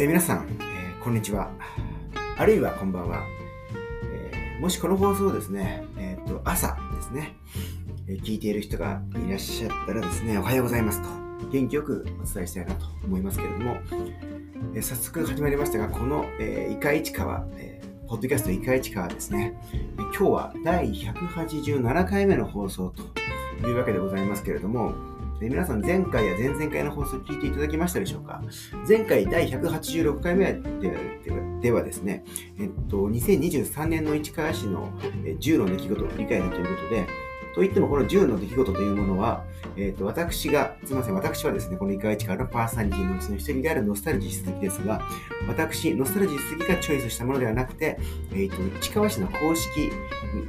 えー、皆さん、えー、こんにちは。あるいはこんばんは。えー、もしこの放送をですね、えっ、と、朝ですね、え聞いている人がいらっしゃったらですね、おはようございますと、元気よくお伝えしたいなと思いますけれども、え早速始まりましたが、この、えー、イカ市川、えポッドキャストイカ市川ですね、え今日は第187回目の放送というわけでございますけれども、で皆さん前回や前々回の放送聞いていただきましたでしょうか？前回第186回目ではですね、えっと、2023年の市川市の10の出来事を振り返るということで、といっても、この10の出来事というものは、えっ、ー、と、私が、すみません、私はですね、このイカイチからのパーソナリティのうちの一人であるノスタルジー鈴木ですが、私、ノスタルジー鈴木がチョイスしたものではなくて、えっ、ー、と、市川市の公式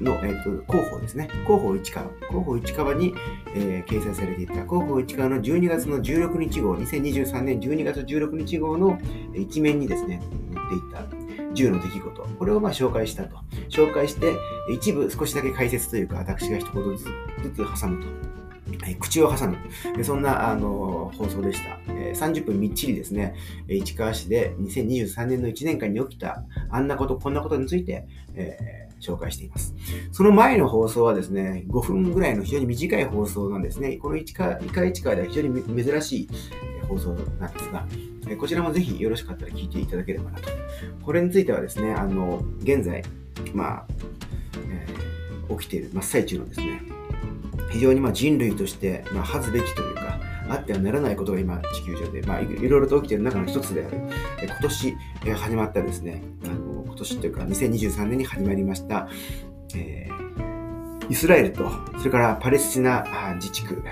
の、えっ、ー、と、広報ですね、広報市川、広報市川に、えー、掲載されていた、広報市川の12月の16日号、2023年12月16日号の一面にですね、載っていた、10の出来事、これをまあ紹介したと。紹介して、一部少しだけ解説というか、私が一言ずつ挟むと。口を挟む。そんな、あの、放送でした。30分みっちりですね、市川市で2023年の1年間に起きた、あんなこと、こんなことについて、えー、紹介しています。その前の放送はですね、5分ぐらいの非常に短い放送なんですね。この市川、市川市川では非常に珍しい放送なんですが、こちらもぜひよろしかったら聞いていただければなと。これについてはですね、あの、現在、まあ、えー、起きている真っ最中のですね、非常にま人類として、まあ、恥ずべきというか、あってはならないことが今地球上で、まあ、いろいろと起きている中の一つである、え今年、え始まったですね、あの今年というか2023年に始まりました、えー、イスラエルと、それからパレスチナ自治区、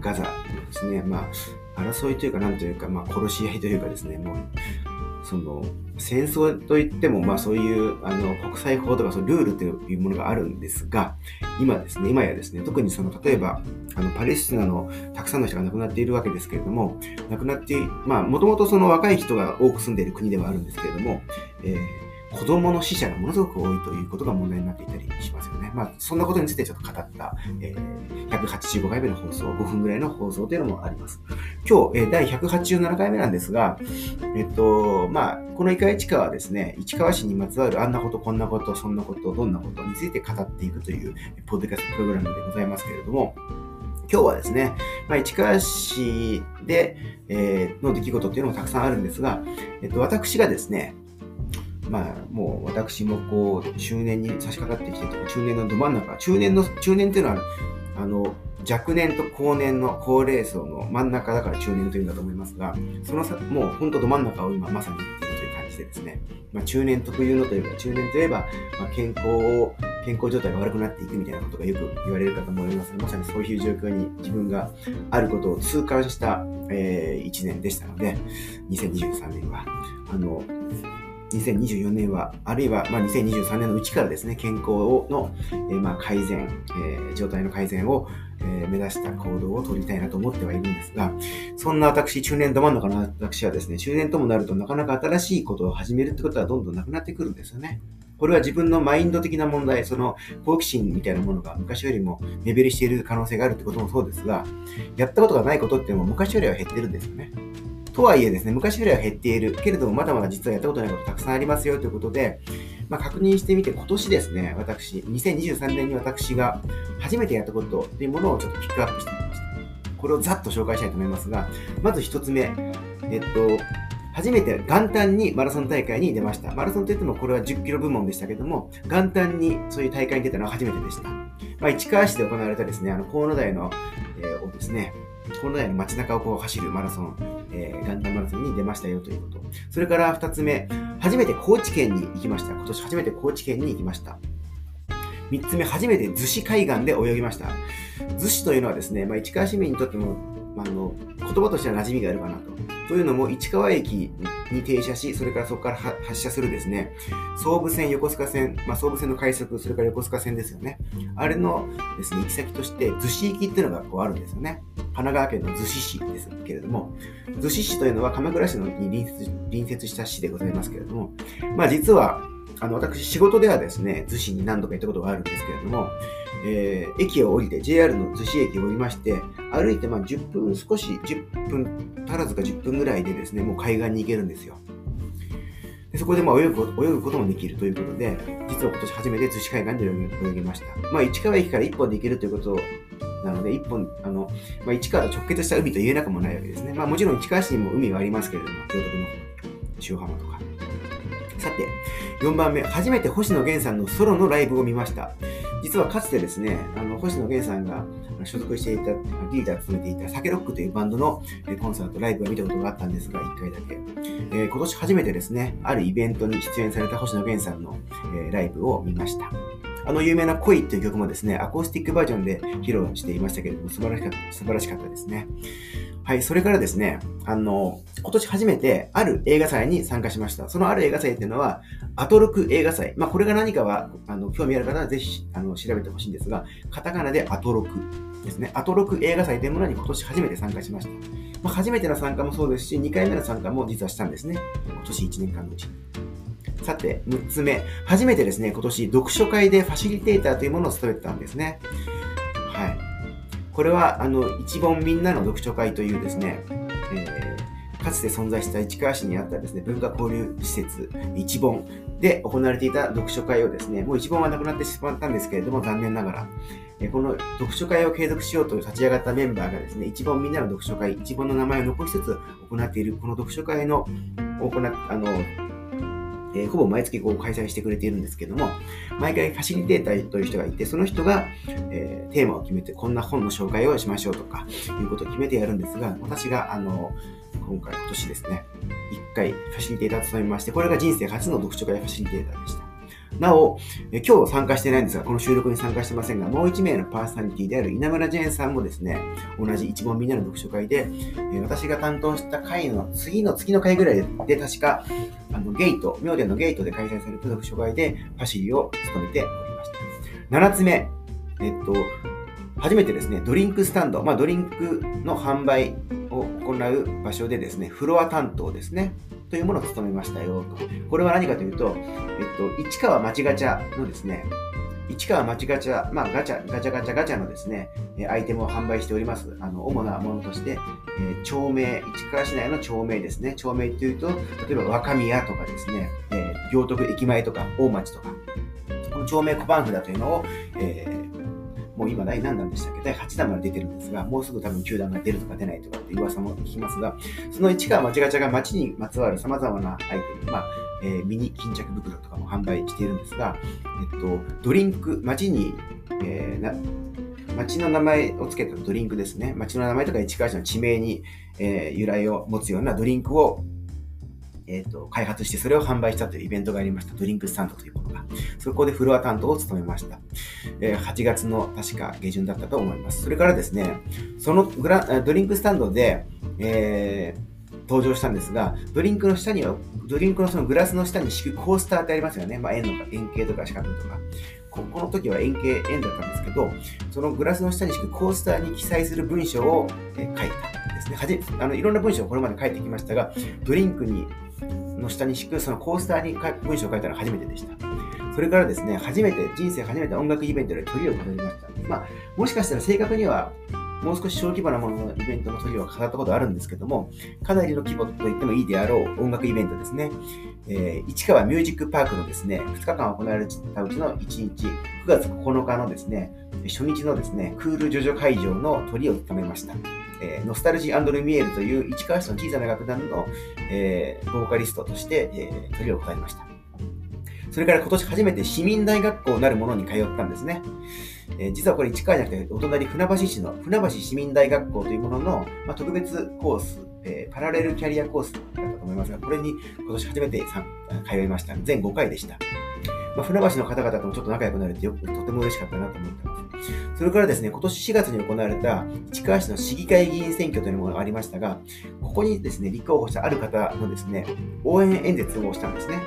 ガザですね、まあ、争いというか、なんというか、まあ、殺し合いというかですね、もう、その戦争といっても、まあ、そういうあの国際法とかそのルールというものがあるんですが、今ですね、今やですね、特にその例えばあのパレスチナのたくさんの人が亡くなっているわけですけれども、亡くなって、まあ、もともとその若い人が多く住んでいる国ではあるんですけれども、えー子供の死者がものすごく多いということが問題になっていたりしますよね。まあ、そんなことについてちょっと語った、えー、185回目の放送、5分ぐらいの放送というのもあります。今日、えー、第187回目なんですが、えっと、まあ、このイカ市川はですね、市川市にまつわるあんなこと、こんなこと、そんなこと、どんなことについて語っていくという、ポッドキャストプログラムでございますけれども、今日はですね、まあ、市川市で、えー、の出来事っていうのもたくさんあるんですが、えっと、私がですね、まあ、もう私もこう、中年に差し掛かってきて中年のど真ん中、中年の、中年っていうのは、あの、若年と高年の高齢層の真ん中だから中年というんだと思いますが、そのさ、もう本当ど真ん中を今まさに言っているという感じでですね、まあ、中年特有のというか、中年といえば、まあ、健康を、健康状態が悪くなっていくみたいなことがよく言われるかと思いますがまさにそういう状況に自分があることを痛感した、えー、1年でしたので、2023年は、あの、2024年は、あるいはま2023年のうちからですね、健康の、え、ま改善、え、状態の改善を、え、目指した行動を取りたいなと思ってはいるんですが、そんな私、中年ど真ん中の私はですね、中年ともなるとなかなか新しいことを始めるってことはどんどんなくなってくるんですよね。これは自分のマインド的な問題、その好奇心みたいなものが昔よりも目減りしている可能性があるってこともそうですが、やったことがないことっても昔よりは減ってるんですよね。とはいえですね、昔よりは減っている。けれども、まだまだ実はやったことないことたくさんありますよということで、まあ、確認してみて、今年ですね、私、2023年に私が初めてやったことというものをちょっとピックアップしてみました。これをざっと紹介したいと思いますが、まず一つ目、えっと、初めて元旦にマラソン大会に出ました。マラソンといってもこれは10キロ部門でしたけども、元旦にそういう大会に出たのは初めてでした。まあ、市川市で行われたですね、あの、河野台の、えー、をですね、河野台の街中をこう走るマラソン、えー、元旦マラソンに出ましたよということ。それから二つ目、初めて高知県に行きました。今年初めて高知県に行きました。三つ目、初めて逗子海岸で泳ぎました。逗子というのはですね、まあ、市川市民にとっても、あ、の言葉としては馴染みがあるかなと。というのも、市川駅に停車し、それからそこから発車するですね、総武線、横須賀線、まあ、総武線の快速、それから横須賀線ですよね。あれのですね、行き先として、逗子行きっていうのがこうあるんですよね。神奈川県の逗子市ですけれども、逗子市というのは鎌倉市のに隣接隣接した市でございますけれども、まあ実は、あの、私、仕事ではですね、逗子に何度か行ったことがあるんですけれども、えー、駅を降りて、JR の逗子駅を降りまして、歩いてまあ10分、少し10分足らずか10分ぐらいでですね、もう海岸に行けるんですよ。でそこでまあ泳ぐ泳ぐこともできるということで、実は今年初めて逗子海岸で泳ぎました。まあ、市川駅から1本で行けるということなので、1本、あの、まあ、市川と直結した海と言えなくもないわけですね。まあ、もちろん市川市にも海はありますけれども、京都府の塩浜とか。さて、4番目、初めて星野源さんのソロのライブを見ました。実はかつてですね、あの星野源さんが所属していた、リーダーを務めていたサケロックというバンドのコンサート、ライブを見たことがあったんですが、1回だけ。えー、今年初めてですね、あるイベントに出演された星野源さんの、えー、ライブを見ました。あの有名な恋という曲もですね、アコースティックバージョンで披露していましたけれども、素晴らしかった、素晴らしかったですね。はい、それからですね、あの、今年初めてある映画祭に参加しました。そのある映画祭っていうのは、アトロク映画祭。まあ、これが何かは、あの、興味ある方はぜひ、あの、調べてほしいんですが、カタカナでアトロクですね。アトロク映画祭というものに今年初めて参加しました。まあ、初めての参加もそうですし、2回目の参加も実はしたんですね。今年1年間のうちに。さて、6つ目。初めてですね、今年読書会でファシリテーターというものを務めてたんですね。はい。これは、あの、一本みんなの読書会というですね、えー、かつて存在した市川市にあったですね、文化交流施設、一本で行われていた読書会をですね、もう一本はなくなってしまったんですけれども、残念ながら、えこの読書会を継続しようと立ち上がったメンバーがですね、一本みんなの読書会、一本の名前を残しつつ行っている、この読書会の、行、あの、えー、ほぼ毎月こう開催してくれているんですけども、毎回ファシリテーターという人がいて、その人が、えー、テーマを決めて、こんな本の紹介をしましょうとか、いうことを決めてやるんですが、私が、あの、今回、今年ですね、1回ファシリテーターと務めまして、これが人生初の読書会ファシリテーターでした。なお、え今日参加してないんですが、この収録に参加してませんが、もう1名のパーソナリティである稲村ジェーンさんもですね、同じ一問みんなの読書会で、え私が担当した回の次の次の回ぐらいで、確か、あの、ゲート、妙殿のゲートで開催された読書会で、パシリを務めておりました。7つ目、えっと、初めてですね、ドリンクスタンド、まあ、ドリンクの販売を行う場所でですね、フロア担当ですね。というものを務めましたよと。これは何かというと、えっと、市川町ガチャのですね、市川町ガチャ、まあガチャ、ガチャガチャガチャのですね、アイテムを販売しております。あの、主なものとして、えー、町名、市川市内の町名ですね。町名っていうと、例えば若宮とかですね、えー、行徳駅前とか大町とか、この町名小判札というのを、えーもう今第何弾でしたっけ？第8弾まで出てるんですが、もうすぐ多分9弾が出るとか出ないとかって噂も聞きますが、その市川町ガチャが街にまつわる様々なアイテム、まあ、えー、ミニ巾着袋とかも販売しているんですが、えっと、ドリンク、街に、えー、な町の名前を付けたドリンクですね。町の名前とか市川市の地名に、えー、由来を持つようなドリンクをえっ、ー、と、開発してそれを販売したというイベントがありました。ドリンクスタンドというものが。そこでフロア担当を務めました。えー、8月の確か下旬だったと思います。それからですね、そのグラドリンクスタンドで、えー、登場したんですが、ドリンクの下には、ドリンクのそのグラスの下に敷くコースターってありますよね。まあ、円の円形とか四角とか。ここの時は円形、円だったんですけど、そのグラスの下に敷くコースターに記載する文章を、え、書いたんですね。はじあのいろんな文章をこれまで書いてきましたが、ドリンクにの下に敷くそのコースターに文章を書いたのは初めてでした。それからですね、初めて、人生初めて音楽イベントで鳥を飾りました。まあ、もしかしたら正確には、もう少し小規模なもののイベントの鳥を飾ったことあるんですけども、かなりの規模と言ってもいいであろう音楽イベントですね。えー、市川ミュージックパークのですね、2日間行われたうちの1日、9月9日のですね、初日のですね、クールジョジョ会場の鳥を務めました。えー、ノスタルジールミエールという市川市の小さな楽団の、えー、ボーカリストとして、えー、鳥を答えました。それから今年初めて市民大学校なるものに通ったんですね。えー、実はこれ市川じゃなくて、お隣船橋市の船橋市民大学校というものの、まあ、特別コース、えー、パラレルキャリアコースだったと思いますが、これに今年初めて通いました。全5回でした。まあ、船橋の方々ともちょっと仲良くなれてよくとても嬉しかったなと思ってます。それからですね、今年4月に行われた市川市の市議会議員選挙というものがありましたが、ここにですね、立候補したある方のですね、応援演説をしたんですね。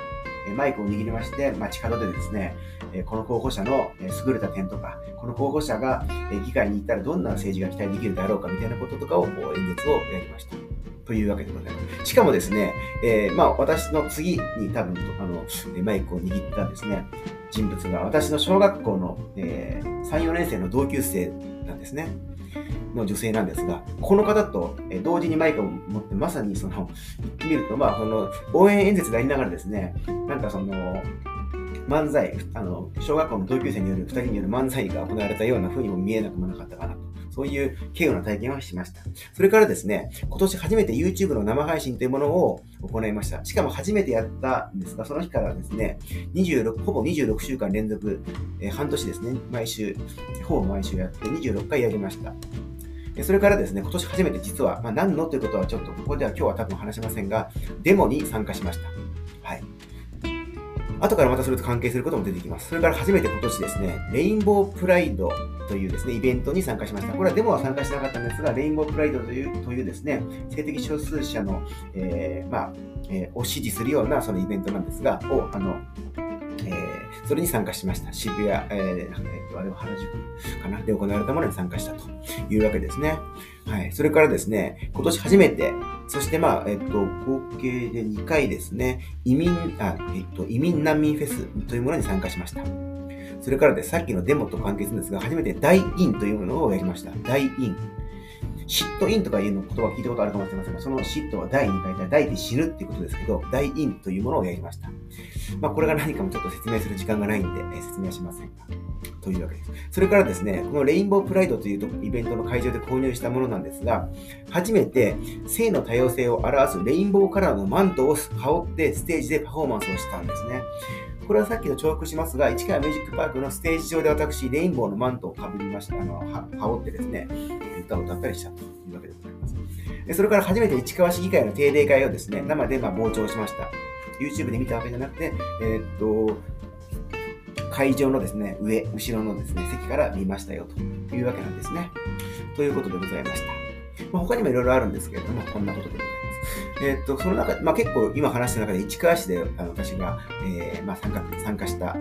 マイクを握りまして、街角でですね、この候補者の優れた点とか、この候補者が議会に行ったらどんな政治が期待できるだろうかみたいなこととかを演説をやりました。というわけでございます。しかもですね、えー、まあ私の次に多分あのマイクを握ったですね、人物が私の小学校の、えー、3、4年生の同級生なんですね。の女性なんですが、この方と同時にマイクを持って、まさにその、言ってみると、まあ、その、応援演説でありながらですね、なんかその、漫才、あの、小学校の同級生による、二人による漫才が行われたような風にも見えなくもなかったかなと。そういう稀有な体験はしました。それからですね、今年初めて YouTube の生配信というものを行いました。しかも初めてやったんですが、その日からですね、26、ほぼ26週間連続、えー、半年ですね、毎週、ほぼ毎週やって26回やりました。それからですね、今年初めて実は、まあ、何のということはちょっとここでは今日は多分話しませんが、デモに参加しました。はい。後からまたそれと関係することも出てきます。それから初めて今年ですね、レインボープライドというですね、イベントに参加しました。これはデモは参加しなかったんですが、レインボープライドというというですね、性的少数者の、えー、まあ、えー、を支持するようなそのイベントなんですが、を、あの、えー、それに参加しました。渋谷、えー、あれは原宿かな？で行われたものに参加したというわけですね。はい。それからですね、今年初めて、そしてまあ、えっと、合計で2回ですね、移民、あ、えっと、移民難民フェスというものに参加しました。それからで、さっきのデモと関係するんですが、初めてダイインというものをやりました。ダイイン。シットインとかいうの言葉聞いたことあるかもしれませんが、その sit は die に変えた die で死ぬっていうことですけど、ダイインというものをやりました。まあ、これが何かもちょっと説明する時間がないんで、え説明はしませんが。というわけです。それからですね、このレインボープライドというイベントの会場で購入したものなんですが、初めて性の多様性を表すレインボーカラーのマントを羽織ってステージでパフォーマンスをしたんですね。これはさっきの重複しますが、市川ミュージックパークのステージ上で私、レインボーのマントをかぶりました、あの、羽織ってですね、歌を歌ったりしたというわけでございます。それから初めて市川市議会の定例会をですね、生でま傍聴しました。YouTube で見たわけじゃなくて、えー、っと、会場のですね、上、後ろのですね、席から見ましたよというわけなんですね。ということでございました。まあ、他にもいろいろあるんですけれども、こんなことでございます。え、っと、その中、まあ、結構今話した中で市川市であの私が、えー、まあ、参加参加した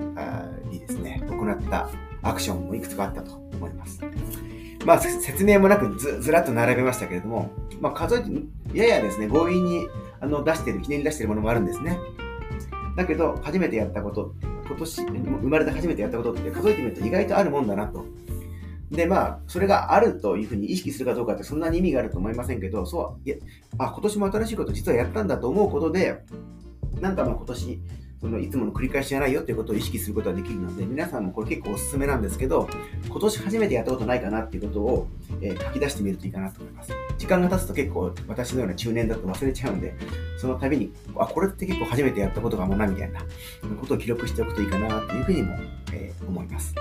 りですね、行ったアクションもいくつかあったと思います。まあ、説明もなくずずらっと並べましたけれども、まあ、数えて、ややですね、強引にあの出してる、記念に出してるものもあるんですね。だけど、初めてやったこと、今年、生まれて初めてやったことって数えてみると意外とあるもんだなとで、まあ、それがあるというふうに意識するかどうかってそんなに意味があると思いませんけど、そう、いや、あ、今年も新しいこと実はやったんだと思うことで、なんかまあ今年、そのいつもの繰り返しじゃないよっていうことを意識することができるので、皆さんもこれ結構おすすめなんですけど、今年初めてやったことないかなっていうことを、えー、書き出してみるといいかなと思います。時間が経つと結構私のような中年だと忘れちゃうんで、その度に、あ、これって結構初めてやったことかもな、みたいなことを記録しておくといいかなっていうふうにも、えー、思います。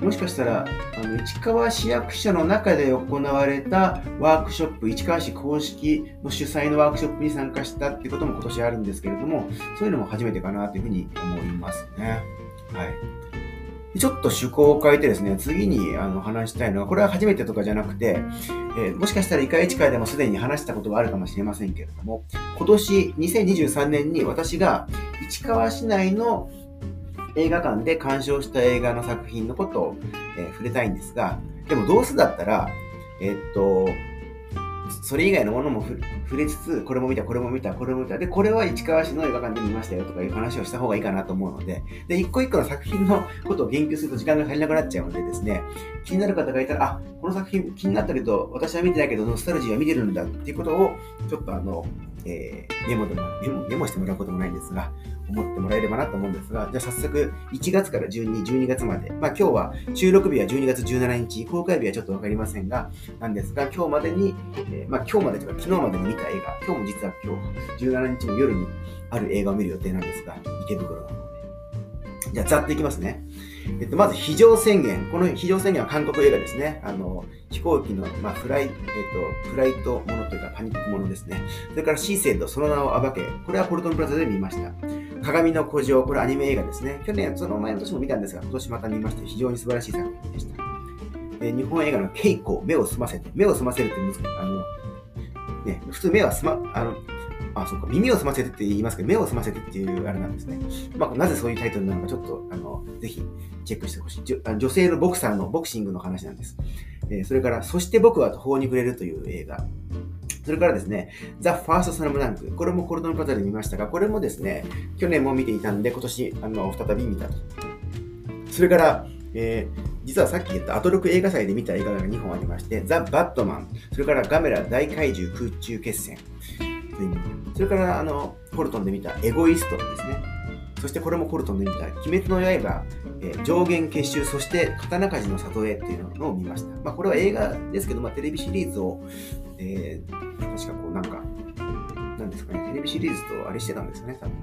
もしかしたら、あの市川市役所の中で行われたワークショップ、市川市公式の主催のワークショップに参加したってことも今年あるんですけれども、そういうのも初めてかなというふうに思いますね。はい。ちょっと趣向を変えてですね、次にあの話したいのは、これは初めてとかじゃなくて、えー、もしかしたらイカイチ会でもすでに話したことがあるかもしれませんけれども、今年2023年に私が市川市内の映画館で鑑賞した映画の作品のことを、えー、触れたいんですが、でもどうせだったら、えー、っと、それ以外のものも触れつつ、これも見た、これも見た、これも見た。で、これは市川市の映画館で見ましたよとかいう話をした方がいいかなと思うので、で、一個一個の作品のことを言及すると時間が足りなくなっちゃうのでですね、気になる方がいたら、あ、この作品気になったけど、私は見てないけど、ノスタルジーは見てるんだっていうことを、ちょっとあの、えー、メモでもメモ、メモしてもらうこともないんですが、思ってもらえればなと思うんですが、じゃあ早速、1月から12、12月まで、まあ今日は収録日は12月17日、公開日はちょっとわかりませんが、なんですが、今日までに、えー、まあ今日までとか昨日までに見た映画、今日も実は今日、17日の夜にある映画を見る予定なんですが、池袋ので。じゃあざっといきますね。えっと、まず非常宣言。この非常宣言は韓国映画ですね。あの、飛行機の、まあ、フライ、えっと、フライトものというかパニックものですね。それからシーセッド、その名を暴け。これはポルトンプラザで見ました。鏡の古城、これアニメ映画ですね。去年、その前の年も見たんですが、今年また見まして、非常に素晴らしい作品でした。え日本映画の稽古、目を澄ませて。目を澄ませるって難しい。あの、ね、普通目はすま、あの、あ、そうか、耳を澄ませてって言いますけど、目を澄ませてっていうあれなんですね。まあ、なぜそういうタイトルなのか、ちょっと、あの、ぜひ、チェックしてほしい。女性のボクサーのボクシングの話なんです。えー、それから、そして僕は途方に暮れるという映画。それからですね、ザ・ファースト・サラムダンク。これもコルドンプラザで見ましたが、これもですね、去年も見ていたんで、今年、あの、再び見たと。それから、えー、実はさっき言ったアトロク映画祭で見た映画が2本ありまして、ザ・バットマン、それからガメラ大怪獣空中決戦、それからあのコルトンで見たエゴイストですね。そしてこれもコルトンで見た鬼滅の刃、えー、上限結集、そして刀鍛冶の里へっていうのを見ました。まあ、これは映画ですけど、まあ、テレビシリーズを、えー、確かこうなんか、なんですかね、テレビシリーズとあれしてたんですかね、多分。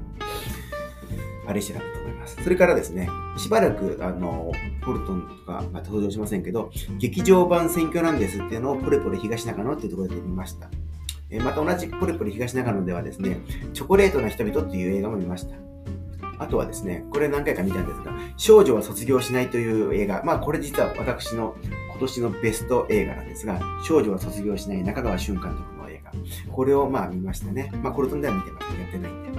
あれしてたと思います。それからですね、しばらく、あの、コルトンとか、まあ、登場しませんけど、劇場版選挙なんですっていうのをポレポレ東中野っていうところで見ました。えまた同じポレポレ東中野ではですね、チョコレートな人々っていう映画も見ました。あとはですね、これ何回か見たんですが、少女は卒業しないという映画。まあこれ実は私の今年のベスト映画なんですが、少女は卒業しない中川俊監督の映画。これをまあ見ましたね。まあコルトンでは見てます。やってないんで。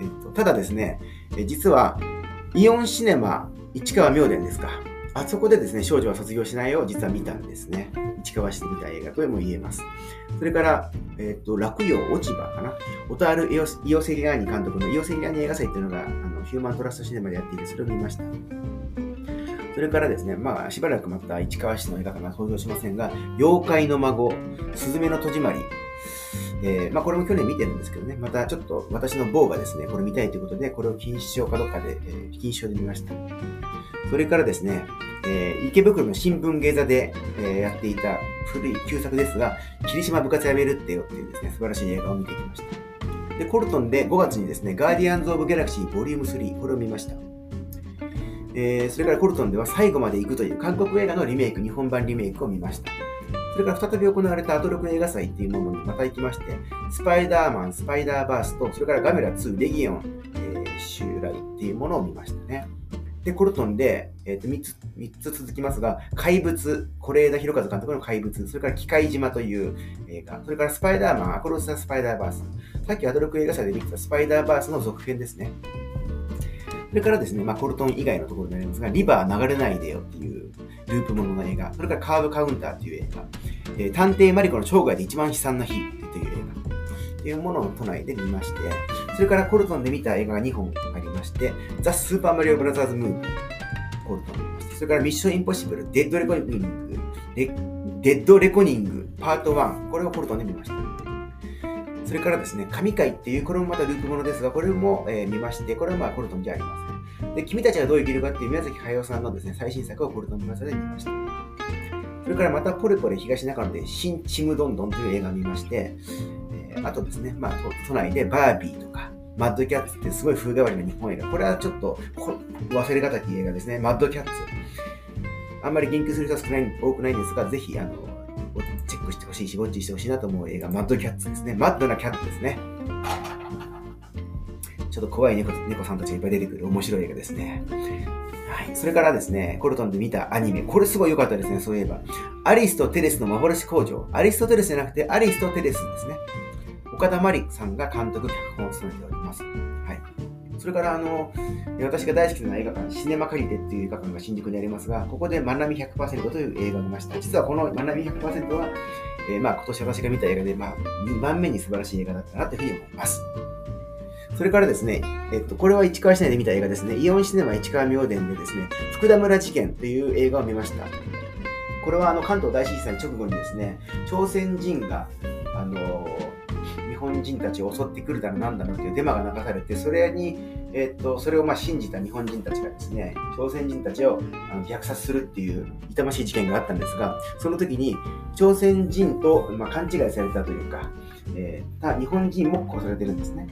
えっと、ただですね、え実はイオンシネマ市川明殿ですか。あそこでですね、少女は卒業しないを実は見たんですね。市川市で見た映画とも言えます。それから、えっ、ー、と、落葉落ち葉かな。オタール・イオセリアーニ監督のイオセリアーニ映画祭っていうのが、あのヒューマントラストシネマでやっていて、それを見ました。それからですね、まあ、しばらくまた市川市の映画が登場しませんが、妖怪の孫、すずめの戸締まり、えー、まあ、これも去年見てるんですけどね、またちょっと私の某がですね、これ見たいということで、これを禁止症かどっかで、えー、禁止症で見ました。それからですね、えー、池袋の新聞芸座で、えー、やっていた古い旧作ですが、霧島部活やめるってよっていうですね、素晴らしい映画を見てきました。で、コルトンで5月にですね、ガーディアンズ・オブ・ギャラクシーボリューム3、これを見ました。えー、それからコルトンでは最後まで行くという韓国映画のリメイク、日本版リメイクを見ました。それから再び行われたアトロク映画祭っていうものにまた行きまして、スパイダーマン、スパイダーバースと、それからガメラ2、レギオン、えー、襲来っていうものを見ましたね。で、コルトンで、えー、と 3, つ3つ続きますが、怪物、是枝裕和監督の怪物、それから機械島という映画、それからスパイダーマン、アクロス・ザ・スパイダーバース、さっきアドロク映画祭で見てたスパイダーバースの続編ですね。それからですね、まあ、コルトン以外のところになりますが、リバー流れないでよっていうループものの映画、それからカーブカウンターっていう映画、えー、探偵マリコの生涯で一番悲惨な日っていう映画、っていうものを都内で見まして、それからコルトンで見た映画が2本ありまして、ザ・スーパーマリオブラザーズ・ムービー、コルトン見まして、それからミッション・インポッシブル、デッド・レコニング、デッド・レコニング、パート1、これをコルトンで見ました。それからですね、神回っていう、これもまたループものですが、これも、えー、見まして、これはまあコルトンじゃありません。で、君たちはどう生きるかっていう宮崎駿さんのですね、最新作をコルトン村座で見ました。それからまたポレポレ東中野で新ちむどんどんという映画を見まして、えあとですね、まあ、都内でバービーとか、マッドキャッツってすごい風変わりな日本映画。これはちょっと忘れがたき映画ですね。マッドキャッツ。あんまり言及する人は少ない多くないんですが、ぜひ、あの、チェックしてほしいし、ウォッチしてほしいなと思う映画、マッドキャッツですね。マッドなキャッツですね。ちょっと怖い猫猫さんたちがいっぱい出てくる面白い映画ですね。はい。それからですね、コルトンで見たアニメ。これすごい良かったですね、そういえば。アリスとテレスの幻工場。アリストテレスじゃなくて、アリスとテレスですね。岡田真理さんが監督、脚本を務めております。それから、あの、私が大好きな映画館、シネマカリテっていう映画館が新宿にありますが、ここでマナミ100%という映画を見ました。実はこのマナミ100%は、えー、まあ今年私が見た映画で、まあ2番目に素晴らしい映画だったなというふうに思います。それからですね、えっと、これは市川市内で見た映画ですね。イオンシネマ市川明殿でですね、福田村事件という映画を見ました。これはあの関東大震災直後にですね、朝鮮人が、あの日本人たちを襲ってくるだろなんだろうというデマが流されて、それに、えっと、それをまあ信じた日本人たちがですね、朝鮮人たちをあの虐殺するっていう痛ましい事件があったんですが、その時に朝鮮人と、ま、勘違いされたというか、えー、日本人も殺されてるんですね。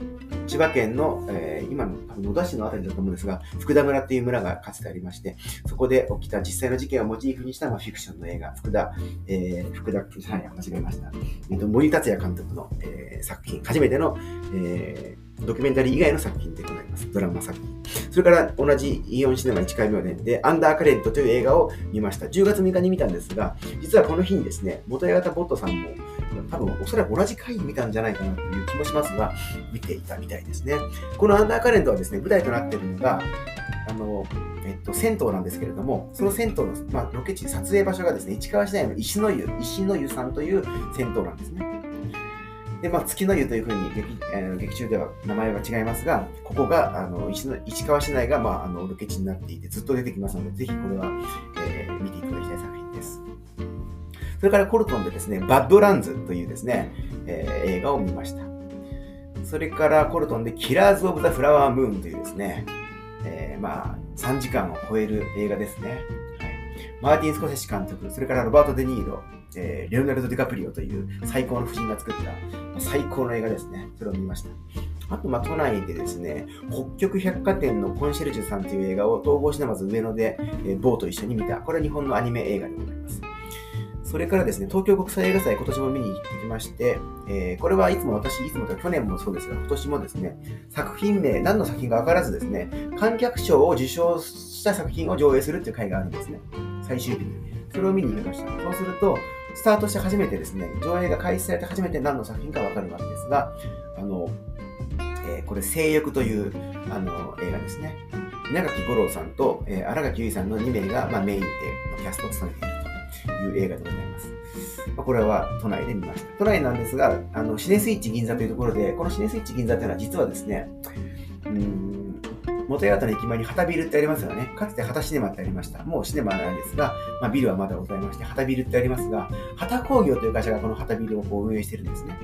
千葉県の、えー、今の野田市のあたりだと思うんですが、福田村っていう村がかつてありまして、そこで起きた実際の事件をモチーフにした、まあ、フィクションの映画、福田、えー、福田、はい、間違えました。えーと、森達也監督の、えー、作品、初めての、えー、ドキュメンタリー以外の作品でございます。ドラマ作品。それから同じイオンシネマ1回目で、で、アンダーカレントという映画を見ました。10月6日に見たんですが、実はこの日にですね、元八幡ボットさんも、多分おそらく同じ回に見たんじゃないかなという気もしますが、見ていたみたいですね。このアンダーカレントはですね、舞台となっているのが、あの、えっと、銭湯なんですけれども、その銭湯の、まあ、ロケ地、撮影場所がですね、市川市内の石の湯、石の湯さんという銭湯なんですね。で、まあ、月の湯というふうに劇,、えー、劇中では名前は違いますが、ここが、あの、石の石川市内が、まあ、あの、ロケ地になっていて、ずっと出てきますので、ぜひこれは、えー、見てそれからコルトンでですね、バッドランズというですね、えー、映画を見ました。それからコルトンでキラーズ・オブ・ザ・フラワームーンというですね、えー、まあ、3時間を超える映画ですね。はい、マーティン・スコセッシ監督、それからロバート・デ・ニーロ、えー、レオナルド・ディカプリオという最高の夫人が作った最高の映画ですね。それを見ました。あと、まあ、都内でですね、北極百貨店のコンシェルジュさんという映画を東方シネマズ上野で、えー、ボーと一緒に見た。これは日本のアニメ映画でございます。それからですね、東京国際映画祭今年も見に行ってきまして、えー、これはいつも私、いつもと去年もそうですが、今年もですね、作品名、何の作品か分からずですね、観客賞を受賞した作品を上映するっていう回があるんですね。最終日に。それを見に行きました。そうすると、スタートして初めてですね、上映が開始されて初めて何の作品か分かるわけですが、あの、えー、これ、性欲というあの映画ですね。稲垣吾郎さんと、えー、新垣結衣さんの2名が、まあ、メインでキャストを務めている。いう映画でございます。まあ、これは都内で見ました。都内なんですが、あのシネスイッチ銀座というところで、このシネスイッチ銀座というのは実はですね、うん、元八幡の駅前に旗ビルってありますよね。かつて旗シネマってありました。もうシネマなんですが、まあ、ビルはまだございまして、旗ビルってありますが、旗工業という会社がこの旗ビルをこう運営してるんですね。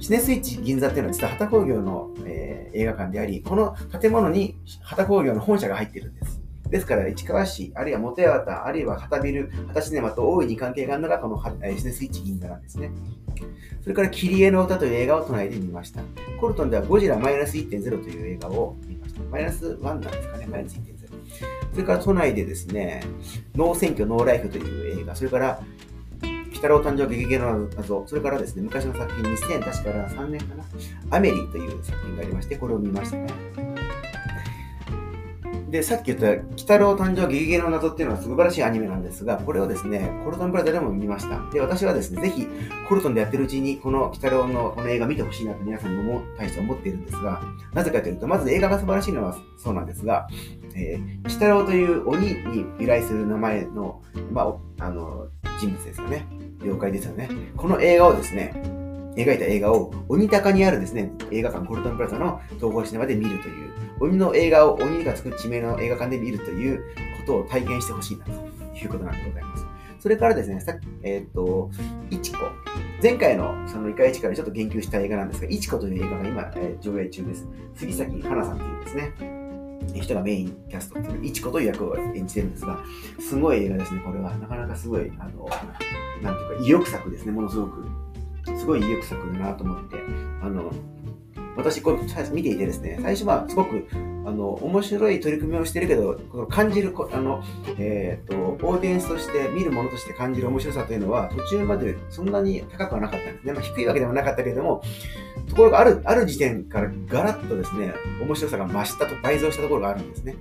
シネスイッチ銀座っていうのは実は旗工業の、えー、映画館であり、この建物に旗工業の本社が入ってるんです。ですから、市川市、あるいは元八幡、あるいは旗ビル、旗シネマと大いに関係があるのが、このシネスイッチ銀座なんですね。それから、キリエの歌という映画を都内で見ました。コルトンではゴジラマイナス1.0という映画を見ました。マイナス1なんですかね、マイナス1.0。それから都内でですね、ノー選挙、ノーライフという映画、それから、鬼太郎誕生劇芸の謎、それからですね、昔の作品、2000、確か3年かな、アメリという作品がありまして、これを見ましたね。で、さっき言った、鬼太郎誕生ゲゲゲの謎っていうのは素晴らしいアニメなんですが、これをですね、コルトンプラザでも見ました。で、私はですね、ぜひ、コルトンでやってるうちに、この鬼太郎のこの映画見てほしいなと皆さんにも対して思っているんですが、なぜかというと、まず映画が素晴らしいのはそうなんですが、えー、鬼太郎という鬼に由来する名前の、まあ、あの、人物ですよね。妖怪ですよね。この映画をですね、描いた映画を鬼高にあるですね、映画館コルトンプラザの東宝シネマで見るという鬼の映画を鬼が作る地名の映画館で見るということを体験してほしいなということなんでございます。それからですね、さっき、えっ、ー、と、いちこ。前回のそのイカイチからちょっと言及した映画なんですが、いちこという映画が今、えー、上映中です。杉咲花さんというですね、人がメインキャストっていう、いちこという役を演じてるんですが、すごい映画ですね、これは。なかなかすごい、あの、なんていうか、意欲作ですね、ものすごく。すごい意欲作だなと思って、あの、私、こう、見ていてですね、最初はすごく、あの、面白い取り組みをしてるけど、この感じる、あの、えっ、ー、と、オーディエンスとして、見るものとして感じる面白さというのは、途中までそんなに高くはなかったんですね。まあ、低いわけでもなかったけれども、ところがある、ある時点からガラッとですね、面白さが増したと、倍増したところがあるんですね。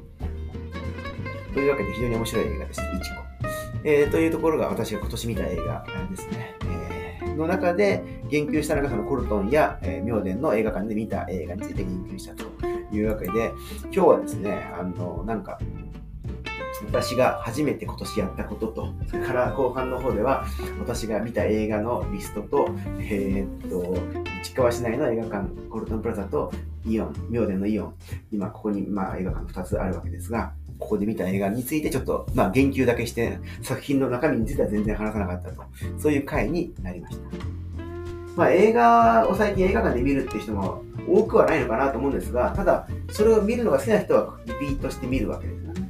というわけで非常に面白い映画です。いちこ。えー、というところが私が今年見た映画ですね。の中で言及したのがそのコルトンや、えー、ミョーデンの映画館で見た映画について言及したというわけで、今日はですね、あの、なんか、私が初めて今年やったことと、それから後半の方では、私が見た映画のリストと、えー、っと、市川市内の映画館、コルトンプラザとイオン、ミョーデンのイオン、今ここに、まあ、映画館2つあるわけですが、ここで見た映画についてちょっと、まあ、言及だけして、作品の中身については全然話さなかったと、そういう回になりました。まあ、映画を最近映画館で見るっていう人も多くはないのかなと思うんですが、ただ、それを見るのが好きな人はリピートして見るわけですよね。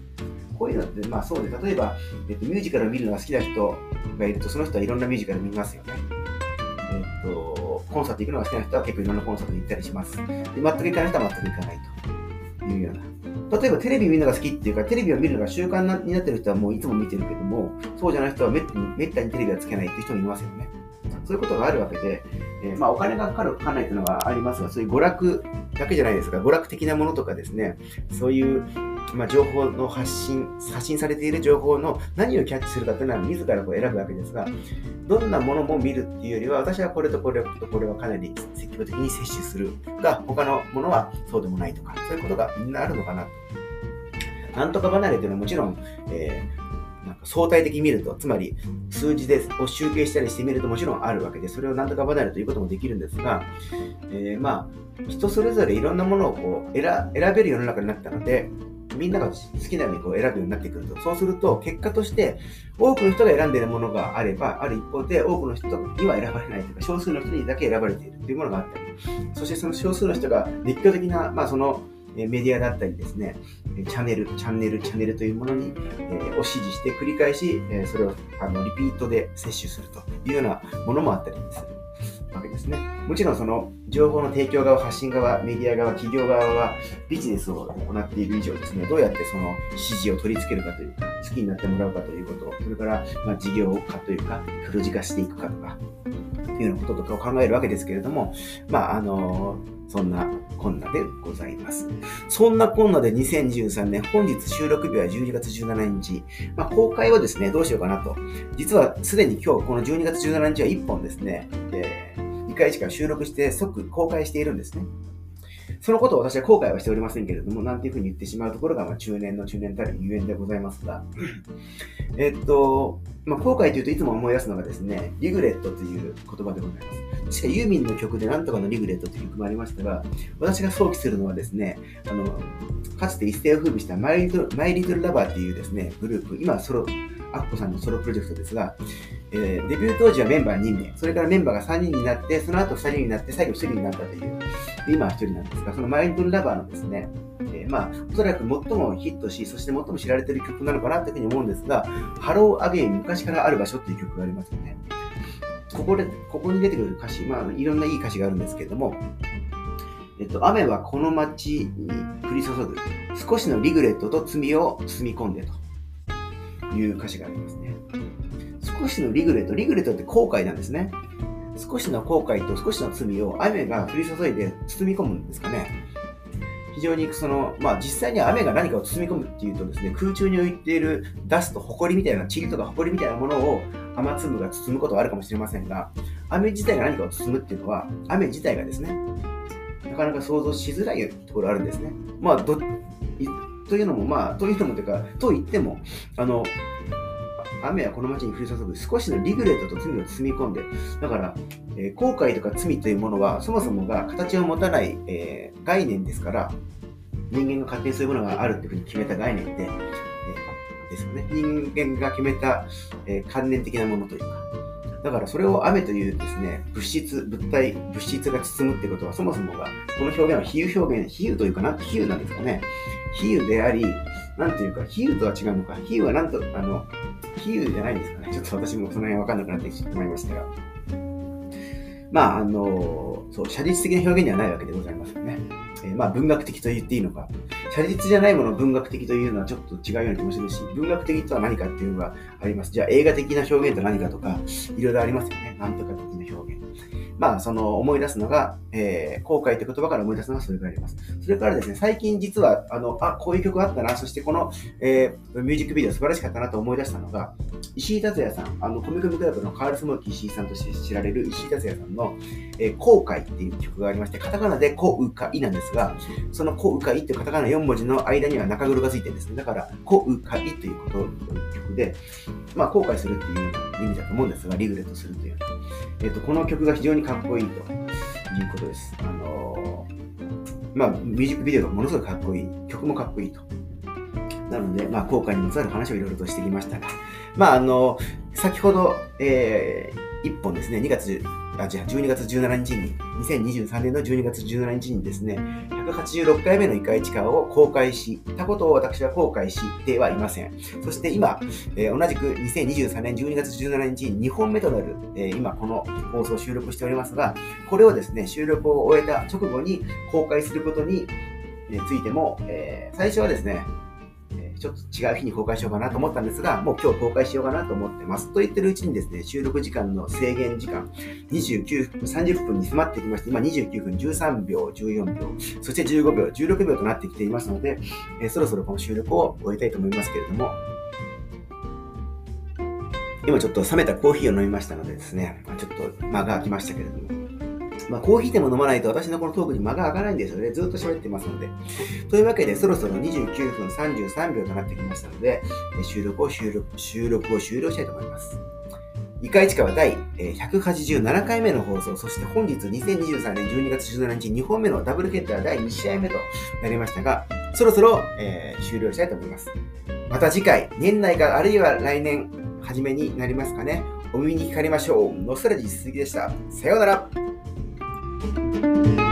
こういうのって、まあそうで、例えば、えっと、ミュージカルを見るのが好きな人がいると、その人はいろんなミュージカル見ますよね。えっと、コンサート行くのが好きな人は結構いろんなコンサートに行ったりします。で全く行かない人は全く行かないというような例えばテレビ見るのが好きっていうか、テレビを見るのが習慣になってる人はもういつも見てるけども、そうじゃない人はめったにめったにテレビはつけないっていう人もいますよね。そういうことがあるわけで、えー、まあお金がかかるかかんないっていうのはありますが、そういう娯楽だけじゃないですが、娯楽的なものとかですね、そういうまあ、情報の発信、発信されている情報の何をキャッチするかというのは自らこう選ぶわけですが、どんなものも見るっていうよりは、私はこれとこれとこれはかなり積極的に摂取するが、他のものはそうでもないとか、そういうことがみんなあるのかなと。なんとか離れというのはもちろん、えー、か相対的に見ると、つまり数字でを集計したりしてみるともちろんあるわけで、それをなんとか離れということもできるんですが、えー、まあ、人それぞれいろんなものをこう選べる世の中になったので、みんなが好きなようにこう選ぶようになってくると、そうすると結果として多くの人が選んでいるものがあれば、ある一方で多くの人には選ばれないというか、少数の人にだけ選ばれているというものがあったり、そしてその少数の人が熱狂的な、まあそのメディアだったりですね、チャンネル、チャンネル、チャンネルというものに、え、を指示して繰り返し、え、それをあのリピートで摂取するというようなものもあったりする。わけですね。もちろんその情報の提供側、発信側、メディア側、企業側はビジネスを行っている以上ですね、どうやってその指示を取り付けるかというか、好きになってもらうかということ、それからま事業化というか、黒字化していくかとか、というようなこととかを考えるわけですけれども、まあ、あのそんなこんなでございます。そんなこんなで2013年、本日収録日は12月17日。まあ、公開はですね、どうしようかなと。実はすでに今日、この12月17日は1本ですね、えー、1回しか収録して即公開しているんですね。そのことを私は後悔はしておりませんけれども、なんていうふうに言ってしまうところが、まあ、中年の中年たるゆえんでございますが、えっと、まあ、後悔というといつも思い出すのがですね、リグレットという言葉でございます。確かユーミンの曲でなんとかのリグレットという曲もありましたが、私が想起するのはですね、あの、かつて一世を風靡した My Little My Little Lover っていうですね、グループ、今ソロ、アッコさんのソロプロジェクトですが、えー、デビュー当時はメンバー2名、それからメンバーが3人になって、その後2人になって、最後1人になったという、今は1人なんですが、その My Little Lover のですね、えー、まあ、おそらく最もヒットし、そして最も知られている曲なのかなというふうに思うんですが、 Hello Again 昔からある場所っていう曲がありますよね。ここで、ここに出てくる歌詞、まあ、いろんないい歌詞があるんですけれども、えっと、雨はこの街に降り注ぐ、少しのリグレットと罪を包み込んでという歌詞がありますね。少しのリグレット、リグレットって後悔なんですね。少しの後悔と少しの罪を雨が降り注いで包み込むんですかね。非常にその、まあ実際に雨が何かを包み込むっていうとですね、空中に浮いているダスト、埃みたいな、塵とか埃みたいなものを雨粒が包むことはあるかもしれませんが、雨自体が何かを包むっていうのは、雨自体がですね、なかなか想像しづらいところあるんですね。まあ、ど、というのも、まあ、というのもというか、と言っても、あの、雨はこの町に降り注ぐ少しのリグレットと罪を包み込んで、だから、えー、後悔とか罪というものは、そもそもが形を持たない、えー、概念ですから、人間が勝手にそういうものがあるっていうふうに決めた概念で、えー、ですよね。人間が決めた、え観念的なものというか、だからそれを雨というですね、物質、物体、物質が包むってことは、そもそもが、この表現は比喩表現、比喩というかな、比喩なんですかね。比喩であり、なんていうか、比喩とは違うのか。比喩はなんと、あの、比喩じゃないんですかね。ちょっと私もその辺わかんなくなってしまいましたが。まあ、あの、そう、写実的な表現ではないわけでございますよね。えー、まあ、文学的と言っていいのか。写実じゃないものを文学的というのはちょっと違うような気もするし、文学的とは何かっていうのがあります。じゃあ、映画的な表現と何かとか、いろいろありますよね。なんとか的な表現。まあ、その思い出すのが、えー、後悔という言葉から思い出すのがそれがあります。それからですね、最近実は、あの、あ、こういう曲あったな、そしてこの、えー、ミュージックビデオ素晴らしかったなと思い出したのが、石井達也さん、あの、コミコミクラブのカールスモーキー石井さんとして知られる石井達也さんの、えー、後悔っていう曲がありまして、カタカナでこうかいなんですが、そのこうかいっていうカタカナ4文字の間には中黒がついてるんですね。だから、こうかいということの曲で、まあ、後悔するっていう意味だと思うんですが、リグレットするという。えっ、ー、と、この曲が非常にかっこいいということです。あのー、まあ、ミュージックビデオがものすごくかっこいい。曲もかっこいいと。なので、まあ、後悔にまつわる話をいろいろとしてきましたが、まあ、あのー、先ほど、えー、1本ですね、2月あ、じゃあ12月17日に、2023年の12月17日にですね、186回目の異界地下を公開したことを私は後悔してはいません。そして今、えー、同じく2023年12月17日に2本目となる、えー、今この放送を収録しておりますが、これをですね、収録を終えた直後に公開することについても、えー、最初はですね、ちょっと違う日に公開しようかなと思ったんですが、もう今日公開しようかなと思ってます。と言ってるうちにですね、収録時間の制限時間、29分、30分に迫ってきまして、今29分13秒、14秒、そして15秒、16秒となってきていますので、えー、そろそろこの収録を終えたいと思いますけれども、今ちょっと冷めたコーヒーを飲みましたのでですね、ちょっと間が空きましたけれども、まあ、コーヒーでも飲まないと私のこのトークに間が開かないんですよね。ずっと喋ってますので。というわけで、そろそろ29分33秒となってきましたので、収録を収録、収録を終了したいと思います。イカイチカは第187回目の放送、そして本日2023年12月17日2本目のダブルヘッダー第2試合目となりましたが、そろそろ、えー終了したいと思います。また次回、年内かあるいは来年初めになりますかね。お耳にかかりましょう。ノスタルジー鈴木でした。さようなら。Thank you.